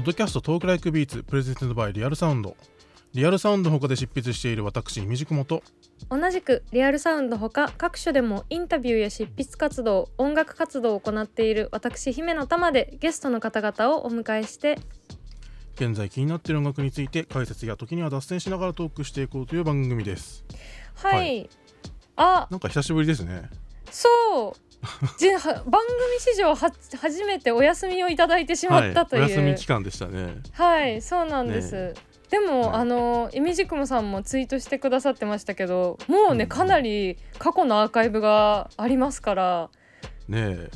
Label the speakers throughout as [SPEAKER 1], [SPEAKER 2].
[SPEAKER 1] ポッドキャストトークライクビーツプレゼントバイリアルサウンド。リアルサウンド他で執筆している私みじくもと。
[SPEAKER 2] 同じくリアルサウンドほか各所でもインタビューや執筆活動音楽活動を行っている私姫の玉でゲストの方々をお迎えして。
[SPEAKER 1] 現在気になっている音楽について解説や時には脱線しながらトークしていこうという番組です。
[SPEAKER 2] はい、
[SPEAKER 1] はい。
[SPEAKER 2] あ。
[SPEAKER 1] なんか久しぶりですね。
[SPEAKER 2] そう番組史上は初めてお休みをいただいてしまったという、
[SPEAKER 1] はい、お休み期間でしたね。
[SPEAKER 2] はいそうなんです、でも、
[SPEAKER 1] はい。
[SPEAKER 2] あのいみじくもさんもツイートしてくださってましたけどもうね、
[SPEAKER 1] うん。
[SPEAKER 2] かなり過去のアーカイブがありますから。
[SPEAKER 1] ねえ。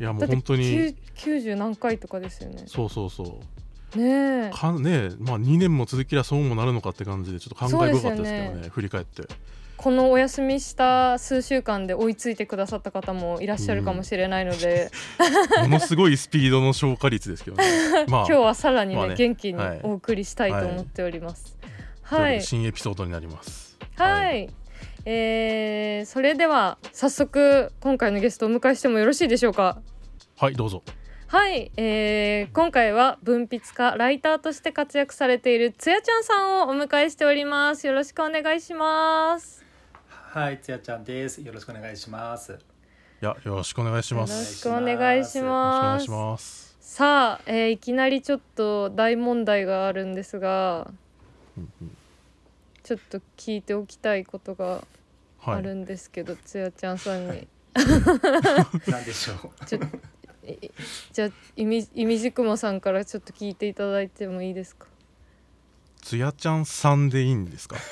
[SPEAKER 1] いやもう本当に。
[SPEAKER 2] 9 90何回とかですよね。
[SPEAKER 1] そうそうそう。
[SPEAKER 2] ねえ。
[SPEAKER 1] かねえまあ2年も続きりゃそうもなるのかって感じでちょっと感慨深かったですけどね
[SPEAKER 2] そうですよ
[SPEAKER 1] 振り返って
[SPEAKER 2] このお休みした数週間で追いついてくださった方もいらっしゃるかもしれないので、
[SPEAKER 1] ものすごいスピードの消化率ですけどね。ま あ
[SPEAKER 2] 今日はさらにね,、
[SPEAKER 1] まあね
[SPEAKER 2] 元気に
[SPEAKER 1] はい
[SPEAKER 2] お送りしたいと思っております。
[SPEAKER 1] とい
[SPEAKER 2] はい、
[SPEAKER 1] 新エピソードになります。
[SPEAKER 2] はい、えーそれでは早速今回のゲストをお迎えしてもよろしいでしょうか？
[SPEAKER 1] はいどうぞ。
[SPEAKER 2] はい、えー今回は文筆家ライターとして活躍されているつやちゃんさんをお迎えしております。よろしくお願いします。
[SPEAKER 3] はい、つやちゃんです。よろしくお願いします。
[SPEAKER 1] いやよろしくお願いしま
[SPEAKER 2] よろ
[SPEAKER 1] す
[SPEAKER 2] しくお願いし
[SPEAKER 1] よろしくお願
[SPEAKER 2] ます
[SPEAKER 1] いし。ます
[SPEAKER 2] さあ、えーいきなりちょっと大問題があるんですが
[SPEAKER 1] うんうん
[SPEAKER 2] ちょっと聞いておきたいことがあ
[SPEAKER 1] はい
[SPEAKER 2] るんですけど、つやちゃんさんに
[SPEAKER 3] なんでしょう。
[SPEAKER 2] ちょいじゃあいみいみじくもさんからちょっと聞いていただいてもいいですか？
[SPEAKER 1] つやちゃんさんでいいんですか？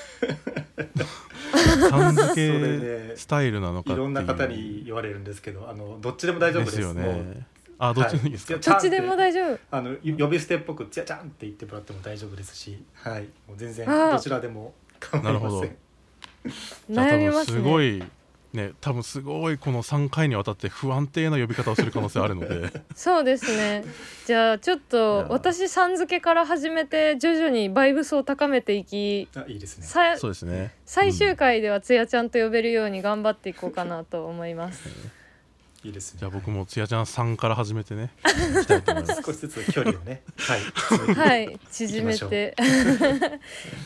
[SPEAKER 1] さん付け
[SPEAKER 3] で
[SPEAKER 1] スタイルなのかっていう。
[SPEAKER 3] いろんな方に言われるんですけど、あのどっちでも大丈夫です。
[SPEAKER 1] ですよね。あどっちでもいいですか、
[SPEAKER 3] はい。
[SPEAKER 2] どっちでも大丈夫。
[SPEAKER 3] あの呼び捨てっぽくつやちゃんって言ってもらっても大丈夫ですし、はい、もう全然どちらでも構いません。
[SPEAKER 1] なるほど。
[SPEAKER 2] 悩みますね。
[SPEAKER 1] すごいね多分すごいこの3回にわたって不安定な呼び方をする可能性あるので。
[SPEAKER 2] そうですね。じゃあちょっ
[SPEAKER 1] い
[SPEAKER 2] と
[SPEAKER 1] や
[SPEAKER 2] 私さん付けから始めて徐々にバイブスを高めていき
[SPEAKER 3] あ、いいですね。
[SPEAKER 2] さ
[SPEAKER 1] そうですね。
[SPEAKER 2] 最終回ではつやちゃんと呼べるように頑張っていこうかなと思います。
[SPEAKER 3] いいですね
[SPEAKER 1] じゃあ。僕もつやちゃんさんから始めてねいきたいと思います
[SPEAKER 3] 少しずつ距離をね、はい、
[SPEAKER 2] はい、縮めて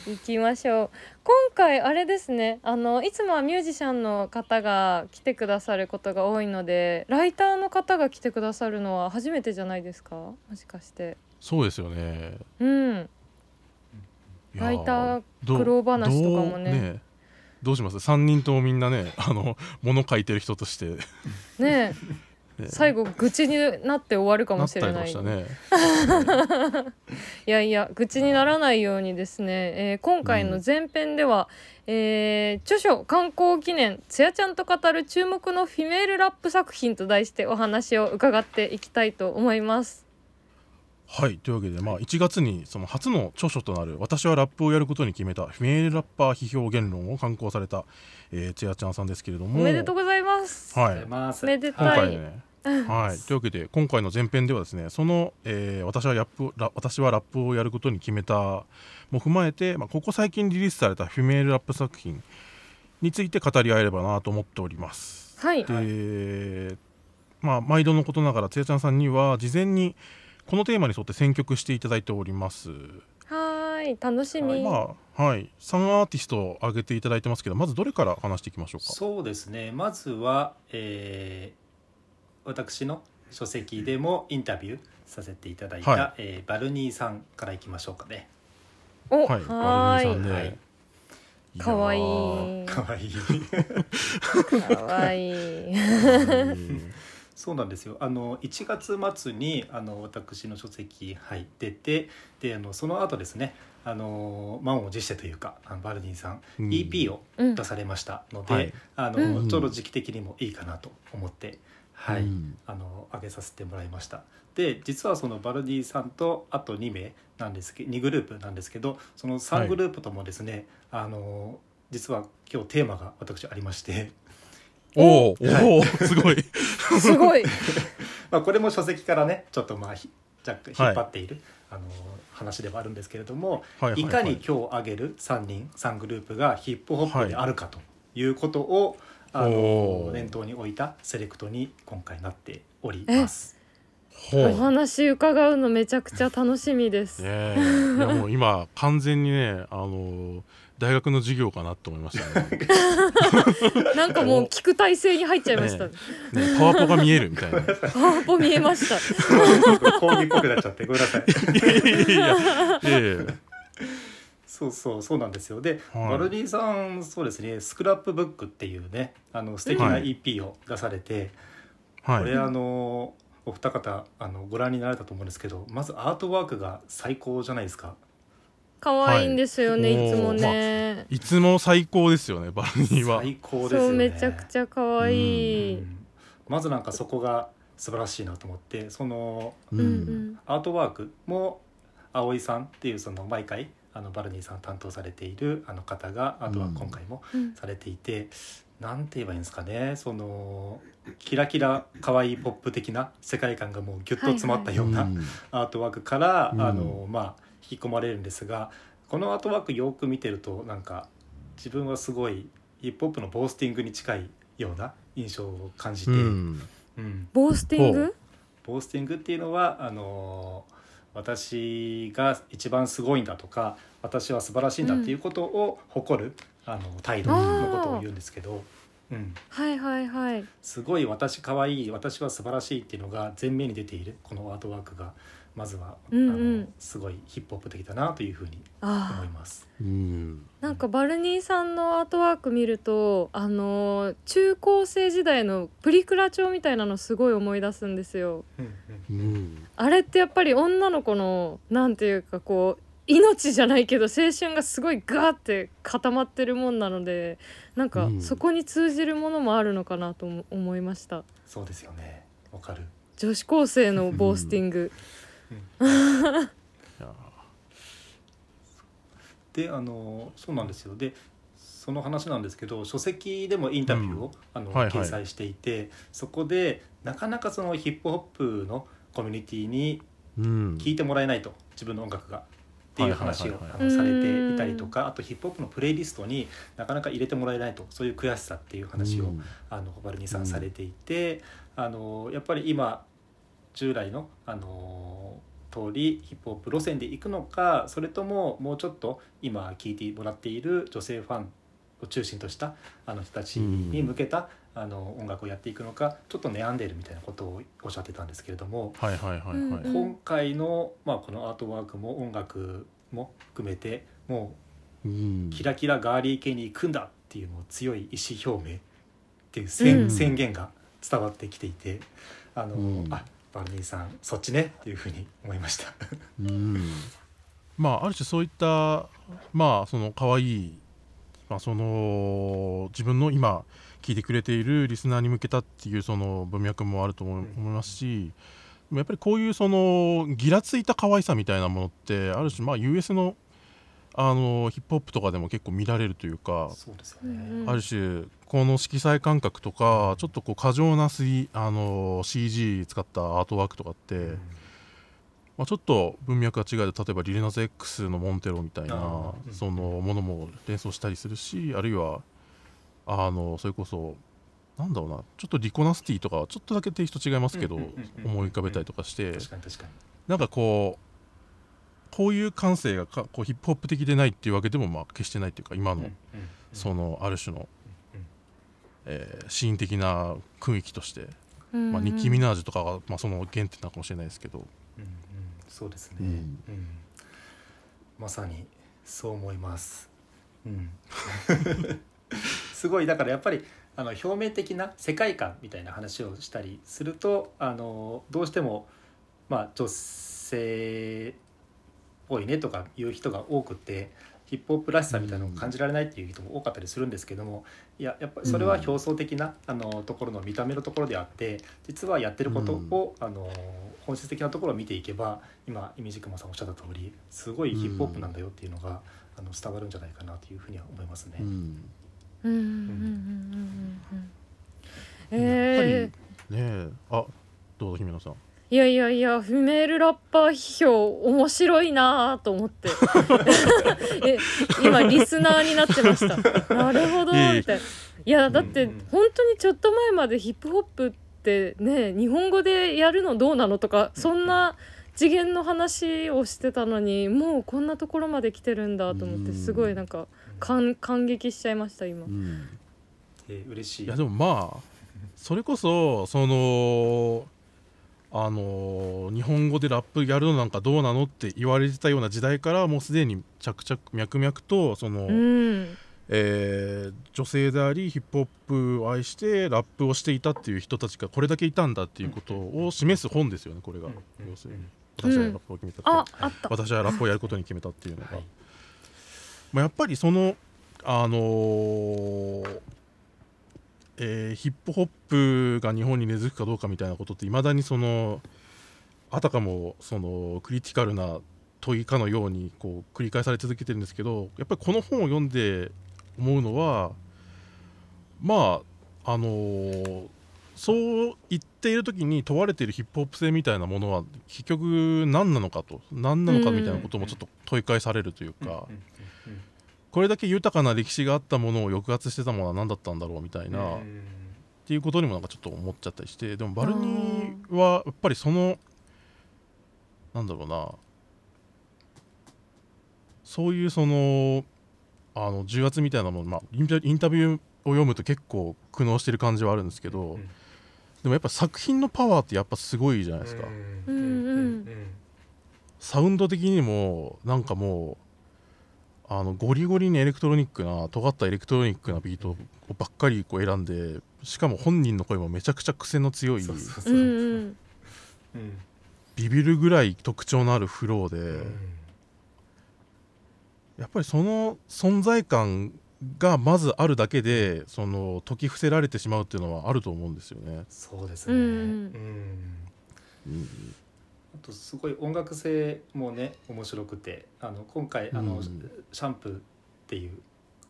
[SPEAKER 2] いきましょう。今回あれですね。あのいつもはミュージシャンの方が来てくださることが多いので、ライターの方が来てくださるのは初めてじゃないですか？もしかして。
[SPEAKER 1] そうですよね
[SPEAKER 2] うん。ライター苦労話とかもね
[SPEAKER 1] どうします？3人ともみんなね あの物書いてる人として、ね
[SPEAKER 2] ね。え、最後愚痴になって終わるかもしれない。
[SPEAKER 1] ね。
[SPEAKER 2] いやいや愚痴にならないようにですね、えー今回の前編では、えー著書刊行記念つやちゃんと語る注目のフィメールラップ作品と題してお話を伺っていきたいと思います。
[SPEAKER 1] はいというわけで、まあ、1月にその初の著書となる「私はラップをやることに決めたフィメールラッパー批評原論」を刊行された、えー、つやちゃんさんですけれど
[SPEAKER 2] お
[SPEAKER 1] も
[SPEAKER 2] めでとうございます。
[SPEAKER 3] あ
[SPEAKER 1] はい
[SPEAKER 3] りがとうございます。
[SPEAKER 2] めで
[SPEAKER 1] 今
[SPEAKER 2] たい。
[SPEAKER 1] 回ねはい、というわけで今回の前編ではですねその、えー私はラップラ私はラップをやることに決めたも踏まえて、まあ、ここ最近リリースされたフィメールラップ作品について語り合えればなと思っております。
[SPEAKER 2] はい。
[SPEAKER 1] で、まあ、毎度のことながらつやちゃんさんには事前にこのテーマに沿って選曲していただいております。
[SPEAKER 2] はーい楽しみ。
[SPEAKER 1] まあはい、3アーティストを挙げていただいてますけどまずどれから話していきましょうか？
[SPEAKER 3] そうですね。まずは、えー私の書籍でもインタビューさせていただいた、
[SPEAKER 1] はい
[SPEAKER 3] えーバルニーさんからいきましょうかね。
[SPEAKER 2] お
[SPEAKER 1] はい、
[SPEAKER 2] は
[SPEAKER 1] バルニーさんで、
[SPEAKER 3] はい
[SPEAKER 2] かわいい。
[SPEAKER 3] かわいい。
[SPEAKER 2] かわいい。
[SPEAKER 1] うん
[SPEAKER 3] そうなんですよ。あの1月末にあの私の書籍はい出て、であのその後ですね、あの満を持してというか、あのバルニーさん、
[SPEAKER 1] うん。
[SPEAKER 3] EP を
[SPEAKER 2] うん。
[SPEAKER 3] 出されましたので、
[SPEAKER 1] はい。
[SPEAKER 3] あの、
[SPEAKER 2] うん。
[SPEAKER 3] ちょうど時期的にもいいかなと思って、はい、
[SPEAKER 1] うん。
[SPEAKER 3] あの上げさせてもらいました。で実はそのバルディさんとあと2名なんですけど2グループなんですけどその3グループともですね、あの実は今日テーマが私ありまして、
[SPEAKER 1] おーおーすごい。
[SPEAKER 2] すごい。
[SPEAKER 3] まあ、これも書籍からねちょっとまあひ若干
[SPEAKER 1] はい
[SPEAKER 3] 引っ張っている、あの話ではあるんですけれども、
[SPEAKER 1] はいはいはい
[SPEAKER 3] いかに今日挙げる3人3グループがヒップホップであるかということを、あ
[SPEAKER 1] おー
[SPEAKER 3] の念頭に置いたセレクトに今回なっております。
[SPEAKER 2] お話伺うのめちゃくちゃ楽しみです。
[SPEAKER 1] ねえいやもう今完全にねあの大学の授業かなと思いましたね。
[SPEAKER 2] なんかもう聞く体制に入っちゃいました。
[SPEAKER 1] ねねパワポが見えるみたいな。
[SPEAKER 2] パワポ見えました。
[SPEAKER 3] 講義っぽくなっちゃってごめんなさい。
[SPEAKER 1] いやいや
[SPEAKER 3] そうそうそうなんですよ。で、
[SPEAKER 1] はい。
[SPEAKER 3] バルディさんそうですね。スクラップブックっていうねあの素敵な
[SPEAKER 1] はい
[SPEAKER 3] EP を出されて、
[SPEAKER 1] はい。
[SPEAKER 3] これあのお二方あのご覧になられたと思うんですけどまずアートワークが最高じゃないですか
[SPEAKER 2] 可愛いんですよね、
[SPEAKER 1] はい。
[SPEAKER 2] い、つもね。
[SPEAKER 1] いつも最高ですよねバルニーは。
[SPEAKER 3] 最高ですよね。
[SPEAKER 2] そうめちゃくちゃ可愛い。
[SPEAKER 3] うん。まずなんかそこが素晴らしいなと思ってその
[SPEAKER 1] う
[SPEAKER 2] うん。ん
[SPEAKER 3] アートワークも葵さんっていうその毎回あのバルニーさん担当されているあの方がアートワーク今回も
[SPEAKER 2] うん。
[SPEAKER 3] されていて、なんて言えばいいんですかねそのキラキラ可愛いポップ的な世界観がもうギュッと詰まったような
[SPEAKER 1] うん。
[SPEAKER 3] アートワークから、
[SPEAKER 1] うん。
[SPEAKER 3] あのまあ引き込まれるんですがこのアートワークよく見てるとなんか自分はすごいヒップホップのボースティングに近いような印象を感じて、
[SPEAKER 1] う
[SPEAKER 3] うん。
[SPEAKER 1] ん
[SPEAKER 2] ボースティン
[SPEAKER 1] ほ
[SPEAKER 2] グ？
[SPEAKER 3] ボースティングっていうのはあの私が一番すごいんだとか私は素晴らしいんだっていうことを誇る、あの態度のことを言うんですけど、うん、
[SPEAKER 2] はいはいはい。
[SPEAKER 3] すごい私可愛い私は素晴らしいっていうのが前面に出ているこのアートワークがまずは、
[SPEAKER 2] うんうん
[SPEAKER 3] すごいヒップホップ的だなというふうに
[SPEAKER 2] ああ。
[SPEAKER 3] 思います。
[SPEAKER 1] うん
[SPEAKER 2] なんかバルニーさんのアートワーク見るとあのー中高生時代のプリクラ帳みたいなのすごい思い出すんですよ。
[SPEAKER 3] うんうん
[SPEAKER 1] うん
[SPEAKER 2] あれってやっぱり女の子のなんていうかこう命じゃないけど青春がすごいガーって固まってるもんなのでなんか
[SPEAKER 1] うん
[SPEAKER 2] そこに通じるものもあるのかなとも思いました。
[SPEAKER 3] そうですよねわかる。
[SPEAKER 2] 女子高生のボースティング。
[SPEAKER 1] いや
[SPEAKER 3] であのそうなんですよ。でその話なんですけど書籍でもインタビューを、
[SPEAKER 1] うん。
[SPEAKER 3] あの
[SPEAKER 1] はいはい。
[SPEAKER 3] 掲載していてそこでなかなかそのヒップホップのコミュニティに
[SPEAKER 1] うん。
[SPEAKER 3] 聞いてもらえないと自分の音楽が。っていう話をされていたりとかあとヒップホップのプレイリストになかなか入れてもらえないとそういう悔しさっていう話を、
[SPEAKER 1] うん。
[SPEAKER 3] あのバルニーさんされていて、あのやっぱり今従来のあの通りヒップホップ路線で行くのかそれとももうちょっと今聴いてもらっている女性ファンを中心としたあの人たちに向けた、あの音楽をやっていくのかちょっと悩んでいるみたいなことをおっしゃってたんですけれども、
[SPEAKER 1] はいはいはい
[SPEAKER 3] 今回の、まあ、このアートワークも音楽も含めても
[SPEAKER 1] う
[SPEAKER 3] キラキラガーリー系に行くんだっていうもう強い意思表明っていう宣,、
[SPEAKER 2] うん。
[SPEAKER 3] 宣言が伝わってきていてあの、
[SPEAKER 1] うん。
[SPEAKER 3] あバルニーさんそっちねっていうふうに思いました。
[SPEAKER 1] うん。まあある種そういったまあその可愛いまあその自分の今聞いてくれているリスナーに向けたっていうその文脈もあると思いますしやっぱりこういうそのギラついた可愛さみたいなものってある種まあ US のあのヒップホップとかでも結構見られるというか
[SPEAKER 3] そうですよ
[SPEAKER 2] うん
[SPEAKER 3] ね、
[SPEAKER 2] うん。
[SPEAKER 1] ある種この色彩感覚とかちょっとこう過剰な 3- あの CG 使ったアートワークとかって、
[SPEAKER 3] うん
[SPEAKER 1] まあ、ちょっと文脈が違うと例えばリルナズ X のモンテロみたいなそのものも連想したりするしあるいはあのそれこそなんだろうなちょっとリコナスティとかはちょっとだけテイスト違いますけど思い浮かべたりとかして
[SPEAKER 3] 確かに確かに。
[SPEAKER 1] なんかこうこういう感性がかこうヒップホップ的でないっていうわけでもまあ決してないっていうか今のそのある種の
[SPEAKER 3] うん
[SPEAKER 1] えーシーン的な雰囲気として
[SPEAKER 2] うん
[SPEAKER 1] まあニッキー・ミナージュとかがまあその原点なのかもしれないですけど。
[SPEAKER 3] うん。うん。そうですね、
[SPEAKER 1] うん。
[SPEAKER 3] うん。まさにそう思います、うん、すごい。だからやっぱりあの表面的な世界観みたいな話をしたりするとあのどうしても、まあ、女性っぽいねとかいう人が多くてヒップホップらしさみたいなのを感じられないっていう人も多かったりするんですけどもいややっぱりそれは表層的な、あのところの見た目のところであって実はやってることを、あの本質的なところを見ていけば今イミジクマさんおっしゃった通りすごいヒップホップなんだよっていうのが、あの伝わるんじゃないかなというふうには思いますね。
[SPEAKER 1] うん。
[SPEAKER 2] うん。うん。うん。うん。うん。うん。
[SPEAKER 1] やっ
[SPEAKER 2] え
[SPEAKER 1] ぱりねえ。あどうぞ姫野さん。
[SPEAKER 2] ー、いやいやいやフィメールラッパー批評面白いなと思って。え今リスナーになってました。なるほどみたいないやだって本当にちょっと前までヒップホップっってね日本語でやるのどうなのとかそんな次元の話をしてたのにもうこんなところまで来てるんだと思って
[SPEAKER 1] うん。
[SPEAKER 2] すごいなんか感感激しちゃいました今。
[SPEAKER 1] う。ん。
[SPEAKER 3] えー嬉しい。
[SPEAKER 1] いやでもまあそれこそそのあの日本語でラップやるのなんかどうなのって言われてたような時代からもうすでに着々脈々とその、
[SPEAKER 2] うん。
[SPEAKER 1] えー女性でありヒップホップを愛してラップをしていたっていう人たちがこれだけいたんだっていうことを示す本ですよねこれが、
[SPEAKER 3] うん。
[SPEAKER 1] 要するに。
[SPEAKER 3] うん
[SPEAKER 1] 私はラップを決めたう。
[SPEAKER 2] ああった。
[SPEAKER 1] 私はラップをやることに決めたっていうのが、
[SPEAKER 3] はい
[SPEAKER 1] まあ、やっぱりそのあのーえーヒップホップが日本に根付くかどうかみたいなことっていまだにそのあたかもそのクリティカルな問いかのようにこう繰り返され続けてるんですけどやっぱりこの本を読んで思うのはまああのーそう言っている時に問われているヒップホップ性みたいなものは結局何なのかと何なのかみたいなこともちょっと問い返されるというか、
[SPEAKER 3] うんうん。
[SPEAKER 1] これだけ豊かな歴史があったものを抑圧してたものは何だったんだろうみたいな、っ
[SPEAKER 3] うん。
[SPEAKER 1] ていうことにもなんかちょっと思っちゃったりしてでもバルニーはやっぱりそのなんだろうなそういうそのあの重圧みたいなもの、まあ、インタビューを読むと結構苦悩してる感じはあるんですけど、
[SPEAKER 3] うん
[SPEAKER 1] でもやっぱ作品のパワーってやっぱすごいじゃないですか、
[SPEAKER 3] うんうんうん。
[SPEAKER 1] サウンド的にもなんかもうあのゴリゴリにエレクトロニックな尖ったエレクトロニックなビートばっかりこう選んでしかも本人の声もめちゃくちゃ癖の強いビビるぐらい特徴のあるフローで、
[SPEAKER 3] うん。
[SPEAKER 1] やっぱりその存在感がまずあるだけでその解き伏せられてしまうっていうのはあると思うんですよね。
[SPEAKER 3] そうですね。
[SPEAKER 2] うん
[SPEAKER 3] うん。
[SPEAKER 1] うん
[SPEAKER 3] あとすごい音楽性もね面白くてあの今回あの、
[SPEAKER 1] うん。
[SPEAKER 3] シャンプーっていう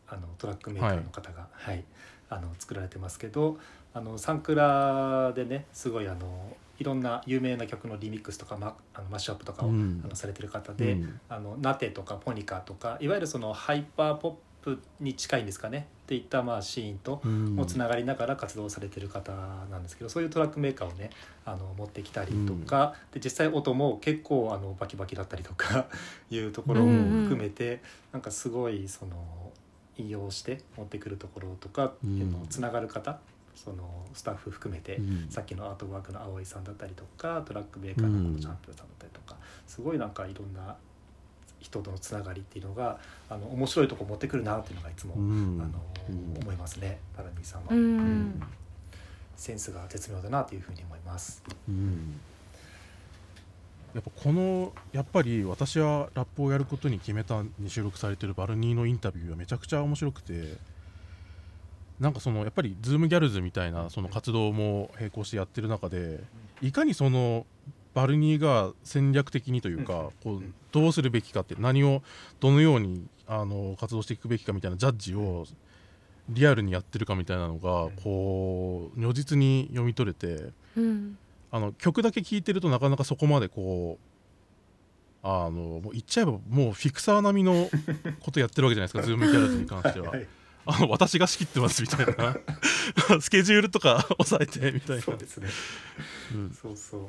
[SPEAKER 3] あのトラックメーカーの方が、はい。あの作られてますけどあのサンクラでねすごいあのいろんな有名な曲のリミックスとかマあのマッシュアップとかを、
[SPEAKER 1] うん。
[SPEAKER 3] あのされてる方で、
[SPEAKER 1] うん。
[SPEAKER 3] あのナテとかポニカとかいわゆるそのハイパーポップに近いんですかね。っていったまあシーンと
[SPEAKER 1] うん。
[SPEAKER 3] もつながりながら活動されてる方なんですけどそういうトラックメーカーをねあの持ってきたりとか、で実際音も結構あのバキバキだったりとか いうところも含めて、なんかすごいその引用して持ってくるところとかっていうのをつながる方、そのスタッフ含めて、
[SPEAKER 1] うん。
[SPEAKER 3] さっきのアートワークの葵さんだったりとかトラックメーカーのこのチャンピオンさんだったりとか、すごいなんかいろんな人とのつながりっていうのがあの面白いとこ持ってくるなっていうのがいつも、
[SPEAKER 1] うん。
[SPEAKER 3] あの
[SPEAKER 1] うん。
[SPEAKER 3] 思いますね valkneeさんは、
[SPEAKER 2] うん。
[SPEAKER 3] うん。センスが絶妙だなというふうに思います。
[SPEAKER 1] うん。やっぱこのやっぱり私はラップをやることに決めたに収録されてる valkneeのインタビューはめちゃくちゃ面白くてなんかそのやっぱり Zoomgals みたいなその活動も並行してやってる中でいかにその valkneeが戦略的にというかこうどうするべきかって何をどのようにあの活動していくべきかみたいなジャッジをリアルにやってるかみたいなのがこう如実に読み取れて。
[SPEAKER 2] うん。
[SPEAKER 1] あの曲だけ聴いてるとなかなかそこまでこうあのもう言っちゃえばもうフィクサー並みのことやってるわけじゃないですか Zoomgals に関しては。
[SPEAKER 3] はい
[SPEAKER 1] あの私が仕切ってますみたいな。スケジュールとか抑えてみたいな。
[SPEAKER 3] そうですね。
[SPEAKER 1] うん
[SPEAKER 3] そうそう。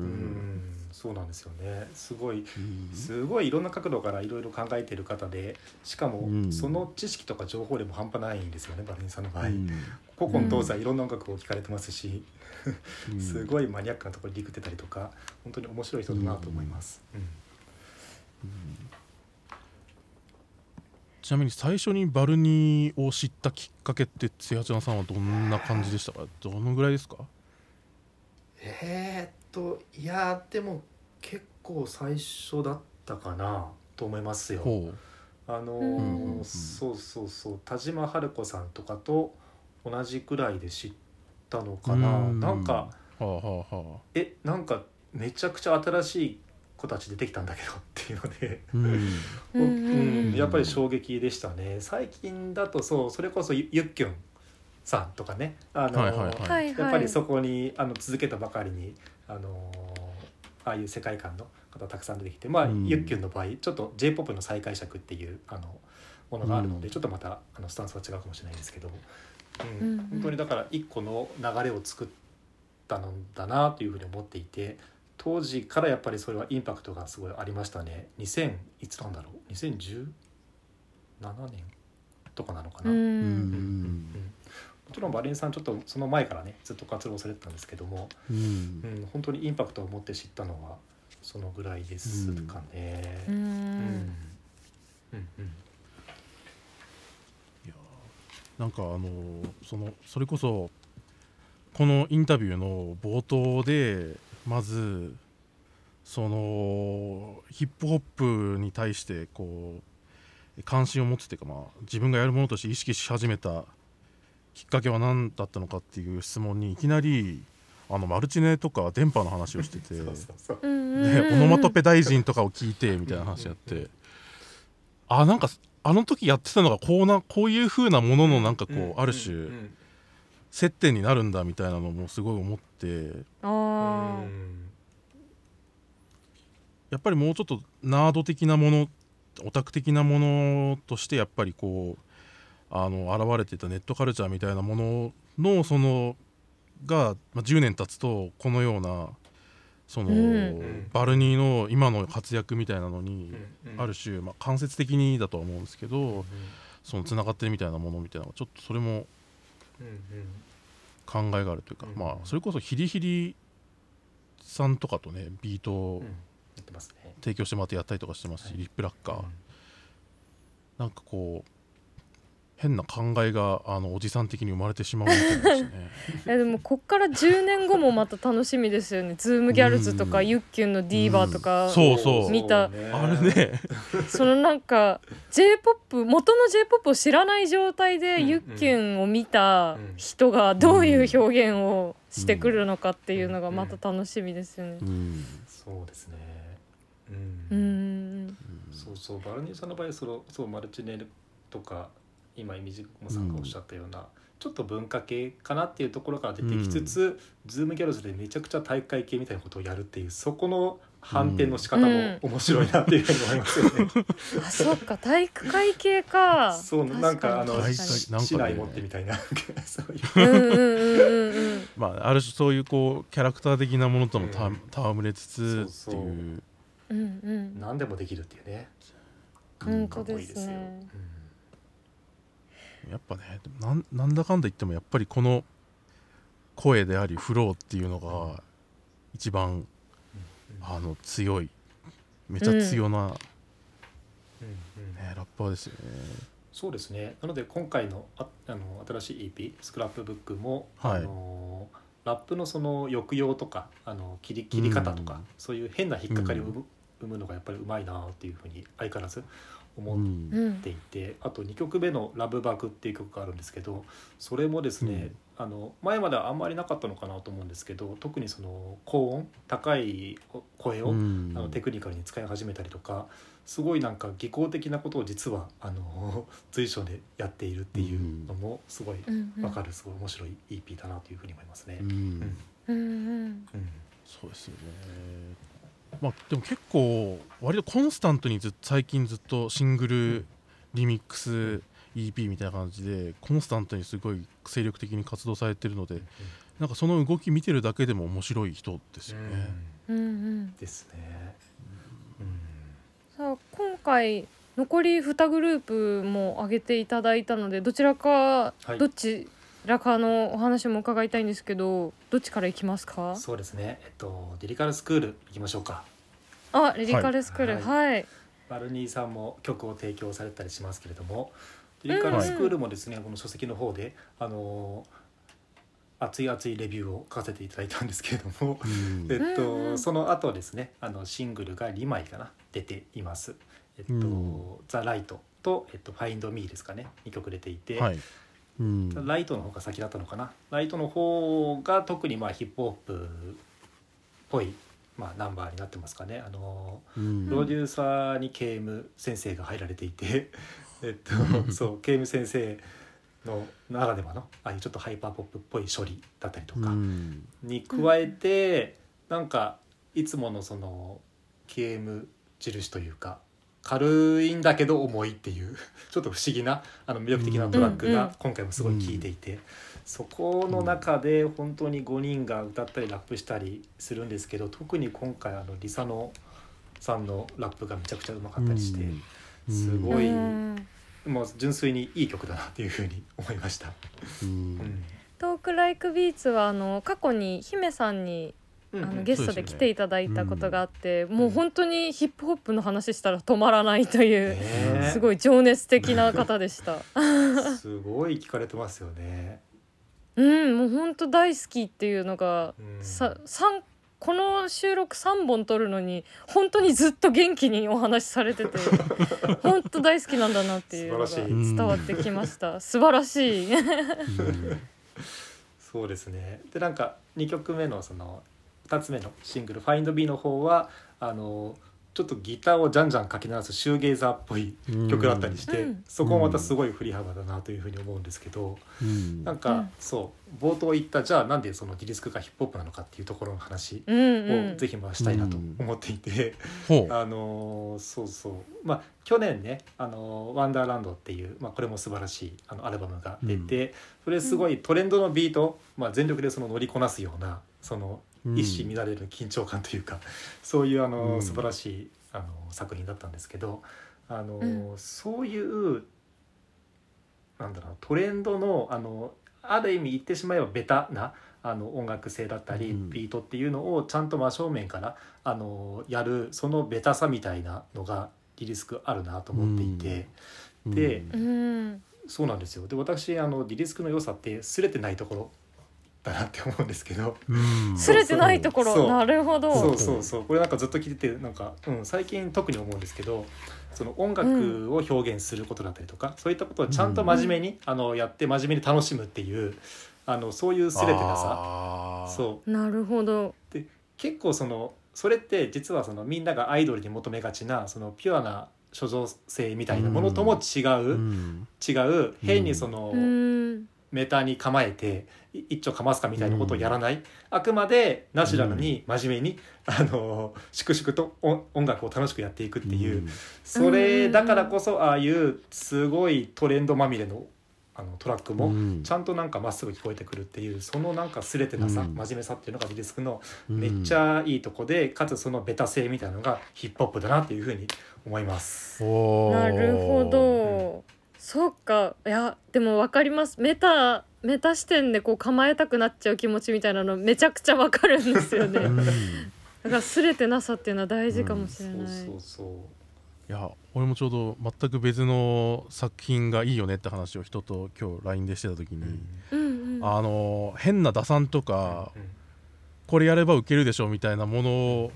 [SPEAKER 1] う
[SPEAKER 3] うんん、そうなんですよね。すごい、
[SPEAKER 1] うん。
[SPEAKER 3] すごいいろんな角度からいろいろ考えている方で、しかも
[SPEAKER 1] うん。
[SPEAKER 3] その知識とか情報量も半端ないんですよね、バルニーさんの場合。
[SPEAKER 1] うん。
[SPEAKER 3] 古今東西いろんな音楽を聴かれてますし、
[SPEAKER 1] うん。
[SPEAKER 3] すごいマニアックなところにリクってたりとか、本当に面白い人だなと思います。うん。
[SPEAKER 1] ちなみに最初にバルニーを知ったきっかけってつやちゃんさんはどんな感じでしたか？どのぐらいですか？
[SPEAKER 3] えーっといやでも結構最初だったかなと思いますよ。
[SPEAKER 1] ほ
[SPEAKER 3] あのー
[SPEAKER 2] うん
[SPEAKER 1] うんうん。
[SPEAKER 3] そうそうそう田島春子さんとかと同じくらいで知ったのかな、
[SPEAKER 1] うん。
[SPEAKER 3] なんか
[SPEAKER 1] うはあはあはあ。
[SPEAKER 3] えなんかめちゃくちゃ新しい子たち出てきたんだけど っていうので、
[SPEAKER 1] うん。
[SPEAKER 2] うん
[SPEAKER 3] うんやっぱり衝撃でしたね。最近だとそうそれこそゆゆっきゅんさんとかね。あのー
[SPEAKER 1] はいはいはい。
[SPEAKER 2] はいはい。
[SPEAKER 3] やっぱりそこにあの続けたばかりにあのーああいう世界観の方たくさん出てきてまあ、
[SPEAKER 1] うん。
[SPEAKER 3] ゆっきゅんの場合ちょっと j p o p の再解釈っていうあのものがあるので、
[SPEAKER 1] うん
[SPEAKER 3] ちょっとまたあのスタンスは違うかもしれないですけど、う
[SPEAKER 2] うんうん。
[SPEAKER 3] ん本当にだから一個の流れを作っったんだなというふうに思っていて当時からやっぱりそれはインパクトがすごいありましたね。2000いつなんだろう？2017年とかなのかな、
[SPEAKER 2] う
[SPEAKER 3] も
[SPEAKER 1] うんん
[SPEAKER 3] ちろんバレンさんちょっとその前からねずっと活動されてたんですけども、
[SPEAKER 1] うん。
[SPEAKER 3] うん、本当にインパクトを持って知ったのはそのぐらいですかね。
[SPEAKER 2] う
[SPEAKER 3] うん。んうん。うん。
[SPEAKER 1] いやーなんかあのそのそれこそこのインタビューの冒頭でまずそのヒップホップに対してこう関心を持つというか、まあ、自分がやるものとして意識し始めたきっかけは何だったのかっていう質問にいきなりあのマルチネとか電波の話をしててオノマトペ大臣とかを聞いてみたいな話やってあなんかあの時やってたのがこうなこういう風なもののなんかこう、
[SPEAKER 3] うん。
[SPEAKER 1] ある種、
[SPEAKER 3] うん。
[SPEAKER 1] 接点になるんだみたいなのもすごい思ってやっぱりもうちょっとナード的なものオタク的なものとしてやっぱりこうあの現れてたネットカルチャーみたいなもののそのが、まあ、10年経つとこのようなその、
[SPEAKER 2] うん。
[SPEAKER 1] バルニーの今の活躍みたいなのに、ある種、まあ、間接的にだとは思うんですけど、
[SPEAKER 3] うん。
[SPEAKER 1] そのつながってるみたいなものみたいなちょっとそれも
[SPEAKER 3] うん。
[SPEAKER 1] 考えがあるというか、
[SPEAKER 3] うん。
[SPEAKER 1] まあそれこそヒリヒリさんとかとねビートを。提供してもらってやったりとかしてますし、
[SPEAKER 3] はい。
[SPEAKER 1] リップラッカー、
[SPEAKER 3] うん。
[SPEAKER 1] なんかこう変な考えがあのおじさん的に生まれてしまうみたいですね。
[SPEAKER 2] えでもこっから10年後もまた楽しみですよね。ズームギャルズとか
[SPEAKER 1] うん。
[SPEAKER 2] ユッキュンのディーバーとか、
[SPEAKER 1] そうそう。
[SPEAKER 2] 見た。
[SPEAKER 3] ね。
[SPEAKER 1] あれね。
[SPEAKER 2] そのなんか j p o p 元の j p o p を知らない状態で
[SPEAKER 3] うん。
[SPEAKER 2] ゆっきゅんを見た人がどういう表現をしてくるのかっていうのがまた楽しみですよね。
[SPEAKER 1] う。ん。
[SPEAKER 3] そうですね。
[SPEAKER 2] う
[SPEAKER 3] うん。
[SPEAKER 2] ん。
[SPEAKER 3] そうそう。 valkneeさんの場合そのそう Maltine とか今イミジモさんがおっしゃったような、ちょっと文化系かなっていうところから出てきつつ、 Zoomgals でめちゃくちゃ体育会系みたいなことをやるっていうそこの反転の仕方も面白いなっていうふうに思いますよね。
[SPEAKER 2] あそっか体育会系か。
[SPEAKER 3] そうなんかあの市内持ってみたいなそういう
[SPEAKER 2] うんうんうんうんうん。
[SPEAKER 1] まあある種そういうこうキャラクター的なものともた
[SPEAKER 3] うん
[SPEAKER 1] 戯れつつ
[SPEAKER 3] そうそう
[SPEAKER 1] っていう
[SPEAKER 2] うんうん。
[SPEAKER 3] 何でもできるっていうね。
[SPEAKER 2] 本
[SPEAKER 3] か
[SPEAKER 2] 当です
[SPEAKER 3] っこいいですよ。
[SPEAKER 2] ね。
[SPEAKER 1] やっぱねなんなんだかんだ言ってもやっぱりこの声でありフローっていうのが一番
[SPEAKER 3] うん。
[SPEAKER 1] あの強いめちゃ強な、
[SPEAKER 3] うん。うん。
[SPEAKER 1] ね、ラッパーですよね。
[SPEAKER 3] そうですね。なので今回のああの新しい EP「スクラップブックも」
[SPEAKER 1] はい。
[SPEAKER 3] あのラップのその抑揚とかあの切り切り方とか、
[SPEAKER 1] うん。
[SPEAKER 3] そういう変な引っかかりを生む,、生むのがやっぱりうまいなっていうふうに相変わらず思っ
[SPEAKER 1] うん。
[SPEAKER 2] うん
[SPEAKER 3] ていて、あと2曲目の「ラブバク」っていう曲があるんですけどそれもですね、あの前まではあんまりなかったのかなと思うんですけど特にその高音高い声を、
[SPEAKER 1] うん。
[SPEAKER 3] あのテクニカルに使い始めたりとかすごいなんか技巧的なことを実はあの 随所でやっているっていうのもすごい
[SPEAKER 2] うんうん。
[SPEAKER 3] わかるすごい面白い EP だなというふうに思いますね。
[SPEAKER 1] う。ん。
[SPEAKER 3] うん。
[SPEAKER 2] うんうん。
[SPEAKER 3] うん。
[SPEAKER 1] そうですよね。まあでも結構割とコンスタントにず最近ずっとシングルリミックス EP みたいな感じでコンスタントにすごい精力的に活動されてるのでなんかその動き見てるだけでも面白い人ですよね。
[SPEAKER 2] うんうん。
[SPEAKER 3] ですね。
[SPEAKER 2] さあ今回残り2グループも上げていただいたのでどちらか、
[SPEAKER 3] はい
[SPEAKER 2] どちらかのお話も伺いたいんですけどどっちからいきます
[SPEAKER 3] う
[SPEAKER 2] か？
[SPEAKER 3] んそうですね。えっとリリカルスクール行きましょうか。
[SPEAKER 2] あリリカルスクール
[SPEAKER 3] はい
[SPEAKER 2] はい、
[SPEAKER 3] バルニーさんも曲を提供されたりしますけれどもリリカルスクールもですね、この書籍の方であの熱い熱いレビューを書かせていただいたんですけれども、
[SPEAKER 1] うん
[SPEAKER 3] えっと、
[SPEAKER 2] うんうん
[SPEAKER 3] その後ですねあのシングルが2枚かな出ています。えっと
[SPEAKER 1] うん
[SPEAKER 3] ザ・ライトと、えっと、ファインド・ミーですかね2曲出ていて、
[SPEAKER 1] はい。うん。
[SPEAKER 3] ライトの方が先だったのかな。ライトの方が特にまあヒップホップっぽい、まあ、ナンバーになってますかね。あの
[SPEAKER 1] うん。
[SPEAKER 3] プロデューサーに KM 先生が入られていて、えっと、そう KM 先生のならではのああいうちょっとハイパーポップっぽい処理だったりとか
[SPEAKER 1] うん。
[SPEAKER 3] に加えて、なんかいつものその KM 印というか軽いんだけど重いっていう ちょっと不思議なあの魅力的なトラックが今回もすごい効いていて、そこの中で本当に5人が歌ったりラップしたりするんですけど特に今回あのリサノさんのラップがめちゃくちゃうまかったりして、
[SPEAKER 1] うん。
[SPEAKER 3] すごい
[SPEAKER 2] うん。
[SPEAKER 3] もう純粋にいい曲だなっていうふうに思いました。
[SPEAKER 1] うん。
[SPEAKER 3] うん。
[SPEAKER 2] トークライクビーツはあの過去に姫さんにあのゲストで来ていただいたことがあって、もう
[SPEAKER 3] うん
[SPEAKER 2] 本当にヒップホップの話したら止まらないという、
[SPEAKER 3] ね。
[SPEAKER 2] すごい情熱的な方でした。
[SPEAKER 3] すごい聞かれてますよね。
[SPEAKER 2] うん、もう本当大好きっていうのが、
[SPEAKER 3] うん。
[SPEAKER 2] さ三この収録3本撮るのに本当にずっと元気にお話しされてて 本当大好きなんだなっていうのが
[SPEAKER 3] 素晴らし
[SPEAKER 1] い。
[SPEAKER 2] 伝わってきました。素晴らしい。
[SPEAKER 3] そうですね。でなんか2曲目のその2つ目のシングル「FindB」の方はあのちょっとギターをじゃんじゃんかき鳴らすシューゲイザーっぽい曲だったりして、
[SPEAKER 2] うん。
[SPEAKER 3] そこもまたすごい振り幅だなというふうに思うんですけど、
[SPEAKER 1] うん。
[SPEAKER 3] なんか、
[SPEAKER 2] うん。
[SPEAKER 3] そう冒頭言ったじゃあなんでそのディリスクがヒップホップなのかっていうところの話
[SPEAKER 2] うんうん
[SPEAKER 3] をぜひ回したいなと思っていて、
[SPEAKER 1] ほう。
[SPEAKER 3] あのーそうそう。まあ去年ね「あのーワンダーランド」っていう、まあ、これも素晴らしいあのアルバムが出て、それすごいトレンドのビート、まあ、全力でその乗りこなすようなその
[SPEAKER 1] うん
[SPEAKER 3] 一糸乱れる緊張感というか、そういうあのー、
[SPEAKER 1] うん。
[SPEAKER 3] 素晴らしいあのー作品だったんですけど、あのー
[SPEAKER 2] うん。
[SPEAKER 3] そういうなんだろうトレンドのあのある意味言ってしまえばベタなあの音楽性だったり、
[SPEAKER 1] うん。
[SPEAKER 3] ビートっていうのをちゃんと真正面からあのやるそのベタさみたいなのがリリスクあるなと思っていて、で
[SPEAKER 2] うん。
[SPEAKER 3] そうなんですよ。で私あのリリスクの良さってすれてないところだなって思うんですけど、
[SPEAKER 1] うん。
[SPEAKER 2] すれてないとこ
[SPEAKER 3] そう。
[SPEAKER 2] ろなるほど。
[SPEAKER 3] そうそうそう。これなんかずっと聞いててなんか、うん、最近特に思うんですけどその音楽を表現することだったりとか、そういったことをちゃんと真面目に、あのやって真面目に楽しむっていうあのそういうすれてなさ。そう。
[SPEAKER 2] なるほど。
[SPEAKER 3] 結構そのそれって実はそのみんながアイドルに求めがちなそのピュアな所蔵性みたいなものとも違う、
[SPEAKER 1] うん。
[SPEAKER 3] 違う変にその、
[SPEAKER 2] うん
[SPEAKER 3] メーターに構えてい一丁かますかみたいなことをやらない、あくまでナチュラルに真面目に、あの粛々と音音楽を楽しくやっていくっていう、それだからこそああいうすごいトレンドまみれのあのトラックも
[SPEAKER 1] うん。
[SPEAKER 3] ちゃんとなんかまっすぐ聞こえてくるっていうそのなんかすれてなさ、
[SPEAKER 1] うん。
[SPEAKER 3] 真面目さっていうのがリリスクの
[SPEAKER 1] うん。
[SPEAKER 3] めっちゃいいとこでかつそのベタ性みたいなのがヒップホップだなっていうふうに思います。
[SPEAKER 2] なるほど、そっか。いやでも分かります。メタメタ視点でこう構えたくなっちゃう気持ちみたいなのめちゃくちゃ分かるんですよね。
[SPEAKER 1] うん。
[SPEAKER 2] だからすれてなさっていうのは大事かもしれない、
[SPEAKER 3] そうそうそう。
[SPEAKER 1] いや俺もちょうど全く別の作品がいいよねって話を人と今日 LINE でしてた時に、
[SPEAKER 2] うんうん。
[SPEAKER 1] あの変な打算とか、
[SPEAKER 3] うん
[SPEAKER 1] これやればウケるでしょみたいなもの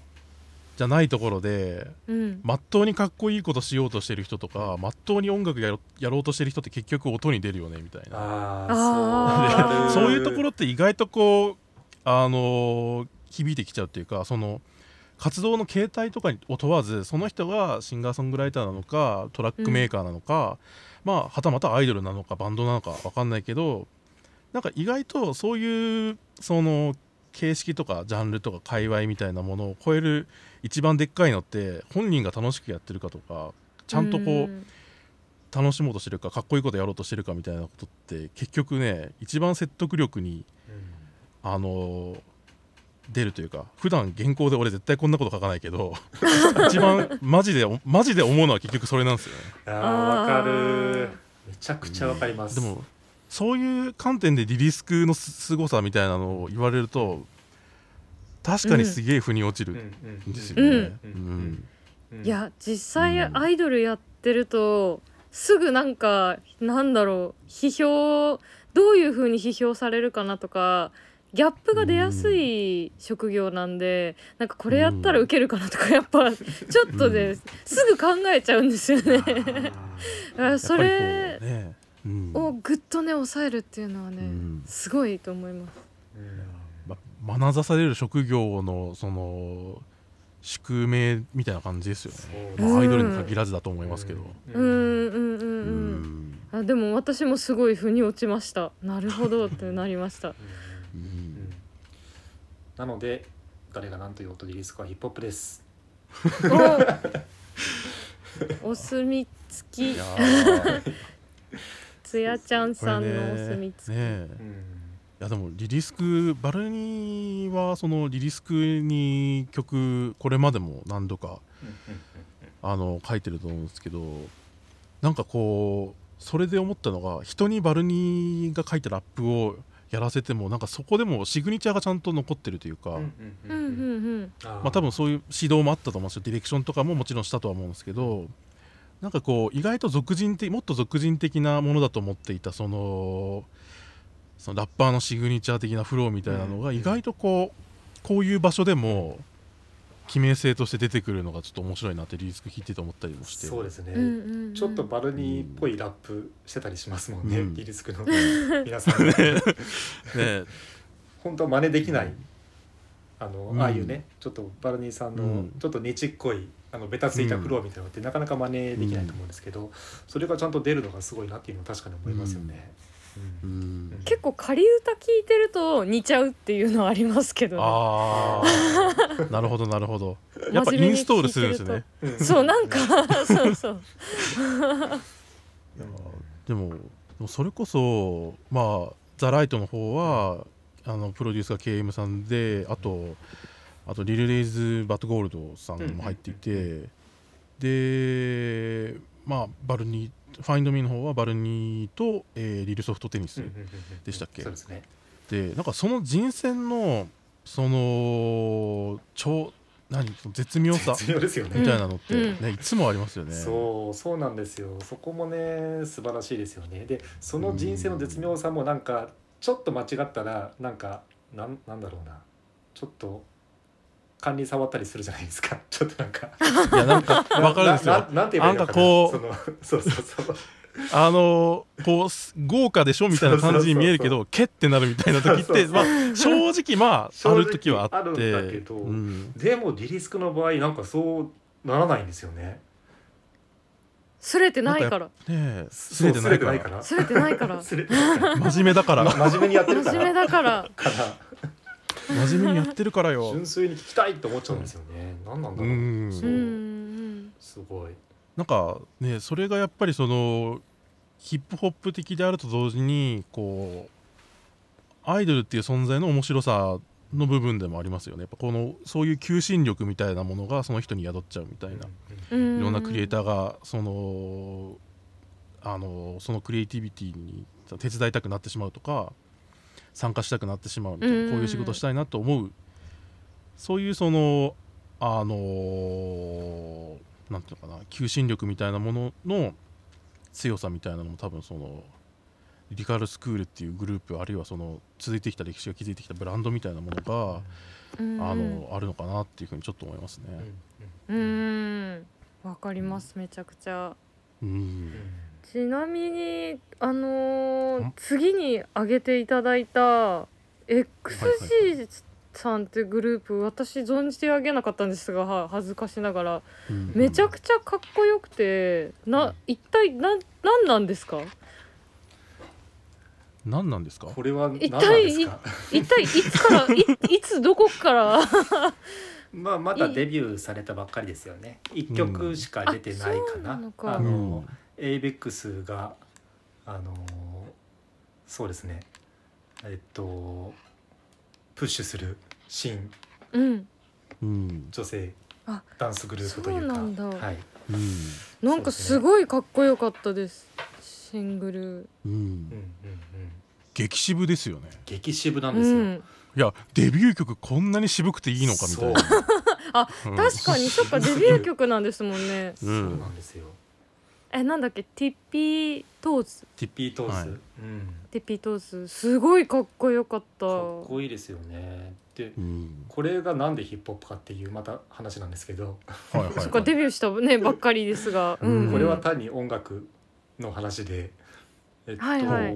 [SPEAKER 1] じゃないところで
[SPEAKER 2] うん。
[SPEAKER 1] まっとうにかっこいいことしようとしてる人とかまっとうに音楽やろやろうとしてる人って結局音に出るよねみたいな。そういうところって意外とこうあのー響いてきちゃうっていうかその活動の形態とかを問わずその人がシンガーソングライターなのかトラックメーカーなのか、まあはたまたアイドルなのかバンドなのか分かんないけどなんか意外とそういうその形式とかジャンルとか界隈みたいなものを超える一番でっかいのって本人が楽しくやってるかとかちゃんとこう、
[SPEAKER 2] ん。
[SPEAKER 1] 楽しもうとしてるかかっこいいことやろうとしてるかみたいなことって結局ね一番説得力にあのー出るというか普段原稿で俺絶対こんなこと書かないけど 一番マジでマジで思うのは結局それなんですよね。
[SPEAKER 3] わか
[SPEAKER 2] あ
[SPEAKER 3] る。
[SPEAKER 2] ー
[SPEAKER 3] めちゃくちゃわかります、
[SPEAKER 1] でもそういう観点でリリスクのす凄さみたいなのを言われると確かにすげえ腑に落ち
[SPEAKER 3] うん
[SPEAKER 1] る
[SPEAKER 3] うん。
[SPEAKER 1] んですよね、
[SPEAKER 3] うん。
[SPEAKER 1] うん。
[SPEAKER 3] うん。
[SPEAKER 2] いや実際
[SPEAKER 1] うん
[SPEAKER 2] アイドルやってるとすぐなんかなんだろう批評どういう風に批評されるかなとかギャップが出やすい職業なんで、なんかこれやったらウケるかなとかやっぱちょっとで、
[SPEAKER 1] うん
[SPEAKER 2] すぐ考えちゃうんですよね。それをぐっとね抑えるっていうのはね、
[SPEAKER 1] うん。
[SPEAKER 2] すごいと思います。
[SPEAKER 1] 眼差される職業のその宿命みたいな感じですよね、まあ、アイドルに限らずだと思いますけど、
[SPEAKER 2] うん。うん。うん。
[SPEAKER 1] う
[SPEAKER 2] うん。
[SPEAKER 1] ん
[SPEAKER 2] あでも私もすごい腑に落ちました。なるほどってなりました。
[SPEAKER 1] う
[SPEAKER 3] うん。ん。なので誰が何と言おうとリリスクはヒップホップです。
[SPEAKER 2] おお墨付き。つやちゃんさんのお
[SPEAKER 1] ね
[SPEAKER 2] 墨付き、
[SPEAKER 1] ねえ。
[SPEAKER 3] うん。
[SPEAKER 1] いやでもリリスクバルニーはそのリリスクに曲これまでも何度かあの書いてると思うんですけどなんかこうそれで思ったのが人にバルニーが書いたラップをやらせてもなんかそこでもシグニチャーがちゃんと残ってるというか、
[SPEAKER 3] うん
[SPEAKER 2] うんうんうん。
[SPEAKER 3] あー
[SPEAKER 1] まあ多分そういう指導もあったと思うんですよ。ディレクションとかももちろんしたとは思うんですけどなんかこう意外と俗人的もっと俗人的なものだと思っていたそのそのラッパーのシグニチャー的なフローみたいなのが
[SPEAKER 3] うん。
[SPEAKER 1] 意外とこうこういう場所でも記名性として出てくるのがちょっと面白いなってリリスク聞いてて思ったりもして。
[SPEAKER 3] そうですね、
[SPEAKER 2] うんうんうん。
[SPEAKER 3] ちょっとバルニーっぽいラップしてたりしますもんね、
[SPEAKER 1] うん。
[SPEAKER 3] リリスクの 皆さん。
[SPEAKER 1] ね。
[SPEAKER 3] 本当は真似できない。あの、
[SPEAKER 1] うん。
[SPEAKER 3] ああいうねちょっとバルニーさんの
[SPEAKER 1] うん。
[SPEAKER 3] ちょっとねちっこいあのベタついたフローみたいなのってなかなか真似できないと思うんですけど、それがちゃんと出るのがすごいなっていうのは確かに思いますよね。
[SPEAKER 1] う
[SPEAKER 3] うん。
[SPEAKER 1] ん。
[SPEAKER 2] 結構仮歌聞いてると似ちゃうっていうのはありますけどね、
[SPEAKER 1] ああ なるほどなるほど。やっぱインストールするんですね。
[SPEAKER 3] うん
[SPEAKER 2] そうなんか そうそう。
[SPEAKER 1] でもそれこそまあザ・ライトの方はあのプロデュースが KM さんであとあとリル・レイズ・バット・ゴールドさんも入っていて、でまあ valknee Find Me の方は valkneeと、えー Lil Soft Tennis、
[SPEAKER 3] うんうんうんうん
[SPEAKER 1] でしたっけ？
[SPEAKER 3] そうですね。
[SPEAKER 1] でなんかその人選のその超何？その絶妙さ
[SPEAKER 3] 絶妙ですよね。
[SPEAKER 1] みたいなのって、
[SPEAKER 2] うん。
[SPEAKER 1] ねいつもありますよね。
[SPEAKER 3] そうそうなんですよ。そこもね素晴らしいですよね。でその人選の絶妙さもなんかちょっと間違ったらなんかなんなんだろうな。ちょっと管理触ったりするじゃないですか。ちょっとなんか。
[SPEAKER 1] いやなんかわかるんですよ。
[SPEAKER 3] なんて言えばいいのかな。
[SPEAKER 1] なんかこう
[SPEAKER 3] そのそうそうそう。
[SPEAKER 1] あのこうす豪華でしょみたいな感じに見えるけどけってなるみたいな時って
[SPEAKER 3] そうそう。
[SPEAKER 1] まあ正直まあある時はあって。
[SPEAKER 3] あるんだけど
[SPEAKER 1] うん。
[SPEAKER 3] でもリリスクの場合なんかそうならないんですよね。
[SPEAKER 2] すれてないから。
[SPEAKER 1] ねえす
[SPEAKER 3] そう
[SPEAKER 1] れてないから。
[SPEAKER 2] すれてないから。
[SPEAKER 1] 真面目だから。
[SPEAKER 3] ま真面目にやってるか
[SPEAKER 2] 真面目
[SPEAKER 3] ら
[SPEAKER 2] だから。
[SPEAKER 3] から
[SPEAKER 1] 真面目にやってるからよ。
[SPEAKER 3] 純粋に聞きたいって思っちゃうんですよね。何なんだろう。
[SPEAKER 1] う
[SPEAKER 3] すごい。
[SPEAKER 1] なんかねそれがやっぱりそのヒップホップ的であると同時にこうアイドルっていう存在の面白さの部分でもありますよね。やっぱこのそういう求心力みたいなものがその人に宿っちゃうみたいな、
[SPEAKER 2] うん。
[SPEAKER 1] いろんなクリエイターがそのあのそのクリエイティビティに手伝いたくなってしまうとか参加したくなってしまうみたいな、
[SPEAKER 2] うん。
[SPEAKER 1] こういう仕事したいなと思う。そういうそのあのなんていうのかな求心力みたいなものの強さみたいなのも多分そのリカルスクールっていうグループあるいはその続いてきた歴史が築いてきたブランドみたいなものが、
[SPEAKER 2] うん。
[SPEAKER 1] あのあるのかなっていうふうにちょっと思いますね。
[SPEAKER 2] うん。わかります。めちゃくちゃ。
[SPEAKER 1] うん
[SPEAKER 2] ちなみにあのー
[SPEAKER 1] ん？
[SPEAKER 2] 次に挙げていただいた XG さんってグループ私存じ上げなかったんですがは恥ずかしながら。
[SPEAKER 1] うん。
[SPEAKER 2] めちゃくちゃかっこよくてな一体なんなんなんですか？
[SPEAKER 1] 何なんですか？
[SPEAKER 3] これは何
[SPEAKER 2] 一
[SPEAKER 3] なん
[SPEAKER 2] 体
[SPEAKER 3] ですか？
[SPEAKER 2] 一体いつから いいつどこから？
[SPEAKER 3] まあまだデビューされたばっかりですよね。一曲しか出てないか
[SPEAKER 2] あそう
[SPEAKER 3] な,、
[SPEAKER 2] なのか。
[SPEAKER 3] あの
[SPEAKER 1] うん、
[SPEAKER 3] ABEX があのそうですね。えっとプッシュする新
[SPEAKER 2] うん。
[SPEAKER 1] うん。
[SPEAKER 3] 女性
[SPEAKER 2] あ
[SPEAKER 3] ダンスグループというか
[SPEAKER 2] そうなんだ。
[SPEAKER 3] はい、
[SPEAKER 1] うん。
[SPEAKER 2] なんかすごいかっこよかったです。シングル。
[SPEAKER 1] うん。
[SPEAKER 3] うんうんうん、
[SPEAKER 1] 激渋ですよね。
[SPEAKER 3] 激渋なん
[SPEAKER 2] う
[SPEAKER 3] ですよ、
[SPEAKER 2] ん。
[SPEAKER 1] いやデビュー曲こんなに渋くていいのかみたいな。
[SPEAKER 3] そ う
[SPEAKER 2] あ
[SPEAKER 1] うん
[SPEAKER 2] 確かに。そっかデビュー曲なんですもんね。
[SPEAKER 3] そうなんですよ
[SPEAKER 2] えなんだっけ？
[SPEAKER 3] Tippy Toes？ Tippy Toes、
[SPEAKER 1] はい。
[SPEAKER 3] うん。
[SPEAKER 2] Tippy Toes。すごいかっこよかった。
[SPEAKER 3] かっこいいですよね。で
[SPEAKER 1] うん。
[SPEAKER 3] これがなんでヒップホップかっていうまた話なんですけど、
[SPEAKER 1] はいはいはい。
[SPEAKER 2] そっかデビューしたねばっかりですが、うん。
[SPEAKER 1] うん。
[SPEAKER 3] これは単に音楽の話で。えっと、
[SPEAKER 2] はいはい。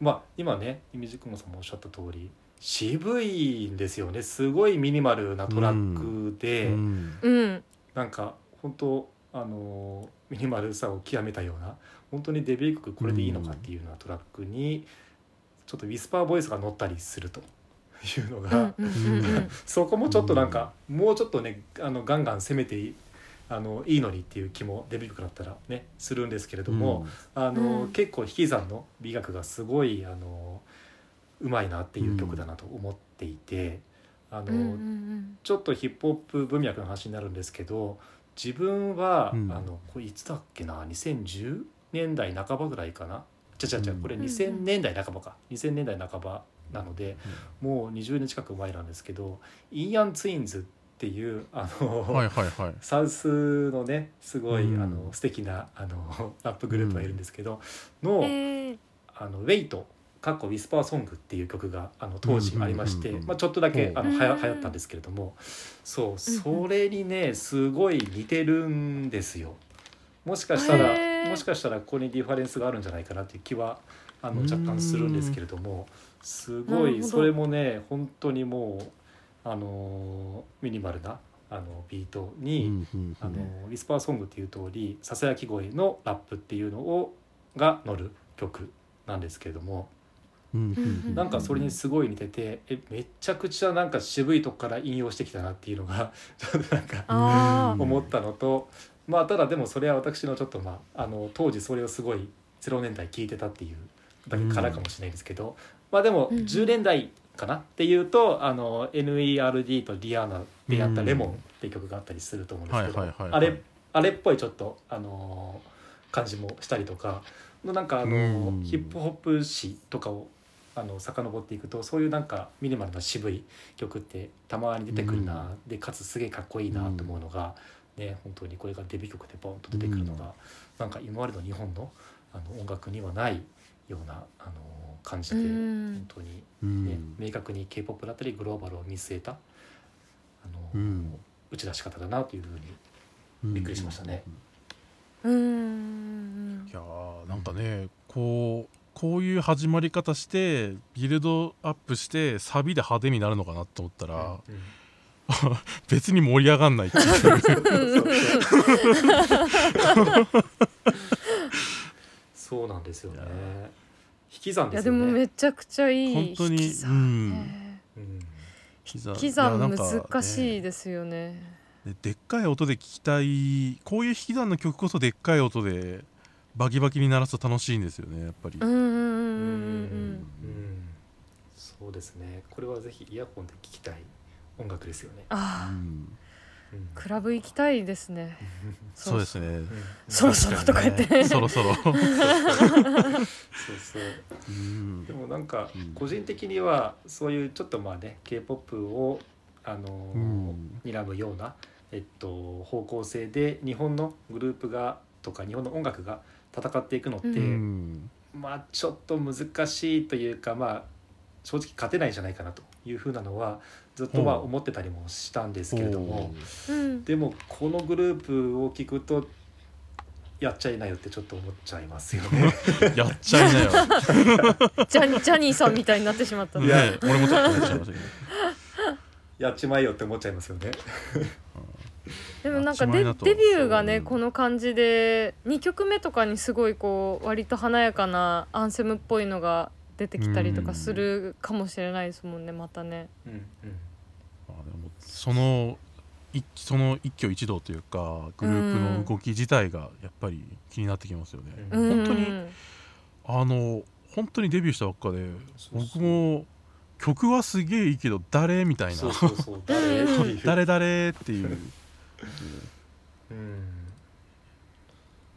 [SPEAKER 3] まあ今ねイミジクモさんもおっしゃった通り渋いんですよね。すごいミニマルなトラックで、
[SPEAKER 1] うん。
[SPEAKER 2] うん。
[SPEAKER 3] なんか本当あのミニマルさを極めたような本当にデビュー曲これでいいのかっていうようなトラックにちょっとウィスパーボイスが乗ったりすると。いうの
[SPEAKER 2] う
[SPEAKER 3] が、
[SPEAKER 2] んうんうんうん。
[SPEAKER 3] そこもちょっとなんか、もうちょっとねあのガンガン攻めていあのいいのにっていう気もデビュー曲だったらねするんですけれども、あの、
[SPEAKER 2] うん。
[SPEAKER 3] 結構引き算の美学がすごいあのうまいなっていう曲だなと思っていて、あの、
[SPEAKER 2] うんうん。
[SPEAKER 3] ちょっとヒップホップ文脈の話になるんですけど自分は、
[SPEAKER 1] うん。
[SPEAKER 3] あのこれいつだっけな？2010年代半ばぐらいかな？ちゃちゃちゃ
[SPEAKER 1] うん。
[SPEAKER 3] これ
[SPEAKER 2] うんうん。
[SPEAKER 3] 2000年代半ばか、2000年代半ばなのでもう20年近く前なんですけどインアンツインズっていうあの、
[SPEAKER 1] はいはいはい。
[SPEAKER 3] サウスのねすごい、
[SPEAKER 1] うん。
[SPEAKER 3] あの素敵なあのラップグループがいるんですけど、
[SPEAKER 2] うん
[SPEAKER 3] の
[SPEAKER 2] えー。
[SPEAKER 3] あのウェイトかっこ Whisper Song っていう曲があの当時ありまして、まあ、ちょっとだけあのはや
[SPEAKER 2] うん。
[SPEAKER 3] 流行ったんですけれどもそうそれにねすごい似てるんですよ。もしかしたらもしかしたらここにリファレンスがあるんじゃないかなっていう気はあの
[SPEAKER 1] うん
[SPEAKER 3] 若干するんですけれどもすごいそれもね本当にもうあのミニマルなあのビートに、あの Whisper Song っていう通りささやき声のラップっていうのをが乗る曲なんですけれどもなんかそれにすごい似ててえめちゃくちゃなんか渋いとこから引用してきたなっていうのが ちょっとなんか思ったのとまあただでもそれは私のちょっとまああの当時それをすごい0年代聞いてたっていうだけからかもしれないですけど、まあでも
[SPEAKER 2] うん。
[SPEAKER 3] 10年代かなっていうとあの NERD とリアーナでやった「レモン」っていう曲があったりすると思うんですけどあれあれっぽいちょっとあの感じもしたりとかのなんかあの
[SPEAKER 1] うん。
[SPEAKER 3] ヒップホップ史とかをあの遡っていくとそういうなんかミニマルな渋い曲ってたまに出てくるな、でかつすげえかっこいいなと思うのが、ね本当にこれがデビュー曲でボンと出てくるのが、
[SPEAKER 1] うん。
[SPEAKER 3] なんか今までの日本のあの音楽にはないようなあの感じで、
[SPEAKER 2] うん。
[SPEAKER 3] 本当に、
[SPEAKER 1] うん。
[SPEAKER 3] ね明確に k p o p だったりグローバルを見据えたあの、
[SPEAKER 1] うん。
[SPEAKER 3] 打ち出し方だなというふうにびっくりしましたね。
[SPEAKER 2] うん。うん。
[SPEAKER 1] いやーなんかねこうこういう始まり方してビルドアップしてサビで派手になるのかなと思ったら、
[SPEAKER 3] う ん
[SPEAKER 1] 別に盛り上がんないっていう。
[SPEAKER 3] そうなんですよね。引き算
[SPEAKER 2] いや
[SPEAKER 3] ですよね。
[SPEAKER 2] でもめちゃくちゃいい
[SPEAKER 1] 本当に
[SPEAKER 2] 引き算難しい
[SPEAKER 1] ね
[SPEAKER 2] ですよね。
[SPEAKER 1] ででっかい音で聞きたいこういう引き算の曲こそでっかい音でバキバキに鳴らすと楽しいんですよねやっぱり、
[SPEAKER 2] うんうんうんうんうん。
[SPEAKER 3] うんそうですね。これはぜひイヤホンで聞きたい音楽ですよね。
[SPEAKER 2] ああ。クラブ行きたいですね。
[SPEAKER 1] そうですね。
[SPEAKER 3] うん。
[SPEAKER 2] そろそろとか言って。
[SPEAKER 1] ねそろそろ、
[SPEAKER 3] そうそう。
[SPEAKER 1] うん。
[SPEAKER 3] でもなんか
[SPEAKER 1] うん。
[SPEAKER 3] 個人的にはそういうちょっとまあね K-POP をあのー
[SPEAKER 1] うん。
[SPEAKER 3] 睨むようなえっと方向性で日本のグループがとか日本の音楽が戦っていくのって、
[SPEAKER 2] う
[SPEAKER 1] うん。
[SPEAKER 3] まあちょっと難しいというかまあ正直勝てないんじゃないかなというふうなのはずっとまあ
[SPEAKER 1] ほう
[SPEAKER 3] 思ってたりもしたんですけれども
[SPEAKER 2] うん。
[SPEAKER 3] でもこのグループを聞くとやっちゃいなよってちょっと思っちゃいますよね。
[SPEAKER 1] やっちゃいなよ、
[SPEAKER 2] ジャニジャニーさんみたいになってしまった。
[SPEAKER 1] ね
[SPEAKER 3] いや、
[SPEAKER 1] 俺もちょっと思っちゃいましたけど。
[SPEAKER 3] やっちまえよって思っちゃいますよね。
[SPEAKER 2] でもなんかデデビューがねこの感じで2曲目とかにすごいこう割と華やかなアンセムっぽいのが出てきたりとかするかもしれないですもんねまたね。
[SPEAKER 3] うんうん。
[SPEAKER 1] まあでもその一その一挙一動というかグループの動き自体がやっぱり気になってきますよね、
[SPEAKER 3] うん。
[SPEAKER 1] 本当に
[SPEAKER 2] うん
[SPEAKER 1] あの本当にデビューしたばっかで僕も曲はすげえいいけど誰みたいな。
[SPEAKER 3] 誰
[SPEAKER 1] 誰っていう
[SPEAKER 3] うん。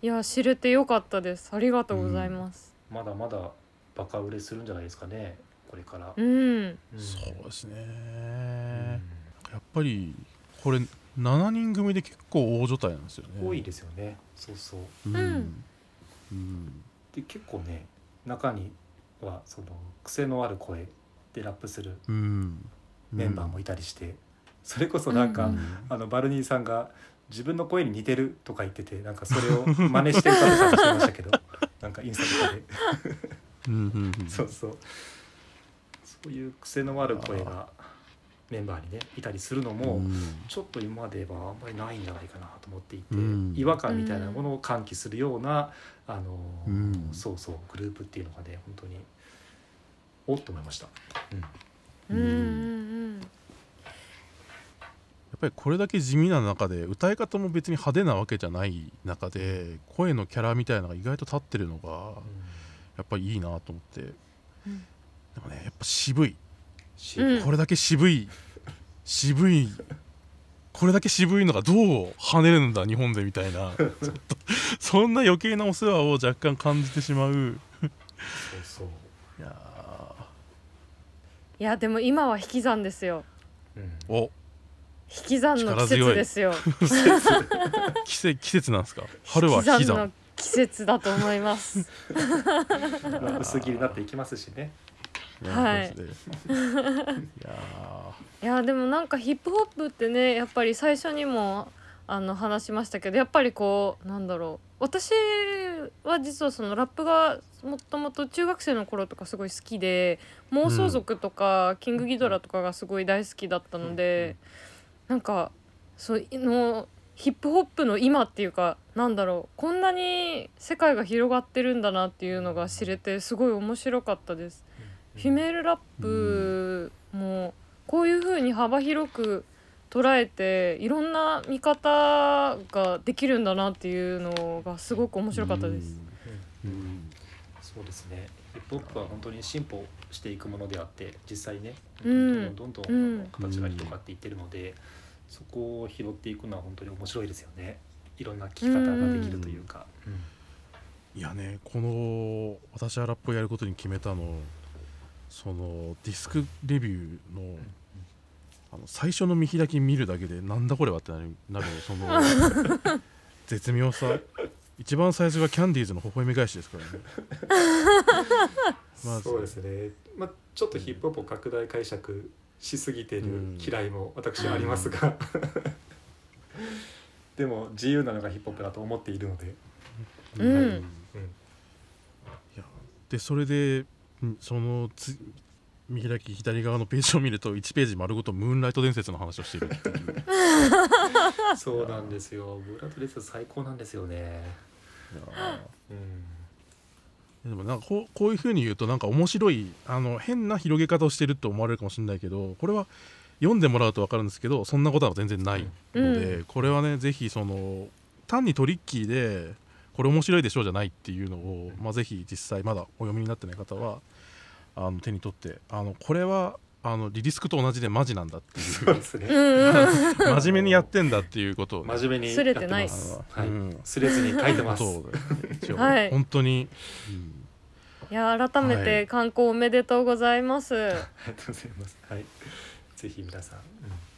[SPEAKER 2] いや知れてよかったです。ありがとうございます。
[SPEAKER 3] まだまだバカ売れするんじゃないですかね。これから、
[SPEAKER 2] うん、
[SPEAKER 3] うん。
[SPEAKER 1] そうですね、
[SPEAKER 3] うん。
[SPEAKER 1] やっぱりこれ7人組で結構大所帯なんですよね。
[SPEAKER 3] 多いですよね。そうそう。
[SPEAKER 1] うん、
[SPEAKER 2] うん。
[SPEAKER 1] うん。
[SPEAKER 3] で結構ね中にはその癖のある声でラップする
[SPEAKER 1] うん。
[SPEAKER 3] メンバーもいたりして、それこそなんか、
[SPEAKER 2] うん
[SPEAKER 3] あのバルニーさんが自分の声に似てるとか言っててなんかそれを真似して歌ってたりしてましたけど なんかインスタとかで。
[SPEAKER 1] うん
[SPEAKER 3] そうそう。そういう癖のある声がメンバーにねいたりするのも、
[SPEAKER 1] うん。
[SPEAKER 3] ちょっと今まではあんまりないんじゃないかなと思っていて、
[SPEAKER 1] うん。
[SPEAKER 3] 違和感みたいなものを喚起するような、あのそうそうグループっていうのがね本当におっと思いました。
[SPEAKER 2] うん
[SPEAKER 1] ぱりこれだけ地味な中で歌い方も別に派手なわけじゃない中で声のキャラみたいなのが意外と立ってるのがやっぱりいいなと思って、
[SPEAKER 2] うん。
[SPEAKER 1] でもねやっぱ渋い。
[SPEAKER 2] うん。
[SPEAKER 1] これだけ渋い。渋い。これだけ渋いのがどう跳ねるんだ日本でみたいな。ちょっとそんな余計なお世話を若干感じてしまう。
[SPEAKER 3] そうそう。
[SPEAKER 1] いや
[SPEAKER 2] いやでも今は引き算ですよ。
[SPEAKER 3] うん。
[SPEAKER 1] ーお
[SPEAKER 2] 引き算の季節ですよ。
[SPEAKER 1] 季節。季節。なんですか？春は引き算
[SPEAKER 2] の季節だと思います。
[SPEAKER 3] まあ薄切りになっていきますしね。
[SPEAKER 2] はい。
[SPEAKER 1] いや
[SPEAKER 2] いやでもなんかヒップホップってねやっぱり最初にもあの話しましたけどやっぱりこうなんだろう。私は実はそのラップがもともと中学生の頃とかすごい好きで妄想族とか、キングギドラとかがすごい大好きだったので、なんかそうのヒップホップの今っていうかなんだろうこんなに世界が広がってるんだなっていうのが知れてすごい面白かったです。フィメールラップもこういう風に幅広く捉えていろんな見方ができるんだなっていうのがすごく面
[SPEAKER 1] ー
[SPEAKER 2] 白かったです。
[SPEAKER 1] うん。うん。
[SPEAKER 3] そうですね。ヒップホップは本当に進歩していくものであって実際ね
[SPEAKER 2] うん。
[SPEAKER 3] どんどんどんど
[SPEAKER 2] うん。
[SPEAKER 3] ん形が広がっていってるので、そこを拾っていくのは本当に面白いですよね。いろんな聞き方ができるというか、
[SPEAKER 1] いやねこの私はラップをやることに決めたのそのディスクレビューのあの最初の見開き見るだけでなんだこれはってなるなるその 絶妙さ一番最初がキャンディーズの微笑み返しですからね。まず。
[SPEAKER 3] そうですね、まあ、ちょっとヒップホップを拡大解釈しすぎてる
[SPEAKER 1] うん。
[SPEAKER 3] 嫌いも私はありますが、でも自由なのがヒップホップだと思っているので、
[SPEAKER 2] うん。
[SPEAKER 3] うん、
[SPEAKER 1] いやでそれでんそのつ見開き左側のページを見ると1ページ丸ごとムーンライト伝説の話をしているっていう。
[SPEAKER 3] そうなんですよ。ブラッドレス最高なんですよね、うん、
[SPEAKER 1] でもなんかこうこういうふうに言うとなんか面白いあの変な広げ方をしてるって思われるかもしれないけどこれは読んでもらうと分かるんですけどそんなことは全然ないので、
[SPEAKER 2] う
[SPEAKER 1] これはねぜひその単にトリッキーでこれ面白いでしょうじゃないっていうのを、まあ、ぜひ実際まだお読みになってない方はあの手に取ってあのこれはあのリリスクと同じでマジなんだっていう。
[SPEAKER 3] そうですね。
[SPEAKER 2] う ん
[SPEAKER 1] 真面目にやってんだっていうことをね、
[SPEAKER 3] 真面目に
[SPEAKER 2] すれてない。
[SPEAKER 3] す。はい、
[SPEAKER 1] うん。
[SPEAKER 3] すれずに書いてます。
[SPEAKER 2] はい。
[SPEAKER 1] 本当に、うん
[SPEAKER 2] いや改め
[SPEAKER 1] はい。
[SPEAKER 2] て観光おめでとうございます。
[SPEAKER 3] ありがとうございます。はい。ぜひ皆さん、うん、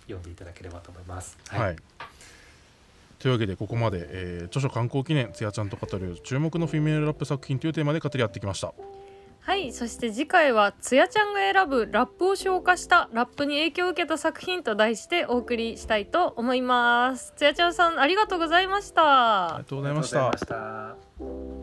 [SPEAKER 3] 読んでいただければと思います。
[SPEAKER 1] はい、というわけでここまで、えー著書刊行記念つやちゃんと語る注目のフィメールラップ作品というテーマで語り合ってきました
[SPEAKER 2] はいそして次回はつやちゃんが選ぶラップを消化したラップに影響を受けた作品と題してお送りしたいと思いますつやちゃんさんありがとうございました
[SPEAKER 1] ありがとうございました
[SPEAKER 3] ありがとうございました。